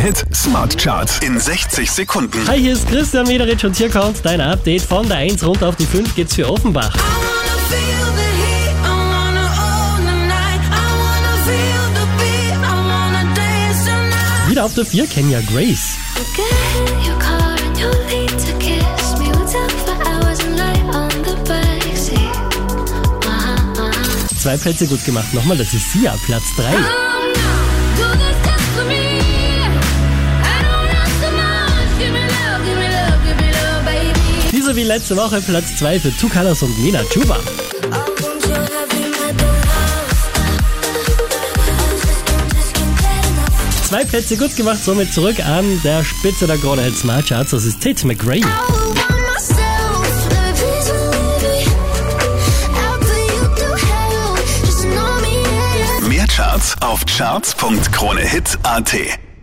Hit Smart Charts in 60 Sekunden. Hi, hier ist Christian Mederitsch und hier kommt dein Update von der 1 runter auf die 5 geht's für Offenbach. Wieder auf der 4 Kenya Grace. Zwei Plätze gut gemacht. Nochmal, das ist Sia, Platz 3. Diese wie letzte Woche Platz 2 für Two Colors und Nina Chuba. Zwei Plätze gut gemacht, somit zurück an der Spitze der Krone Hit Smart Charts. Das ist Tate McRae. Mehr Charts auf charts.kronehit.at.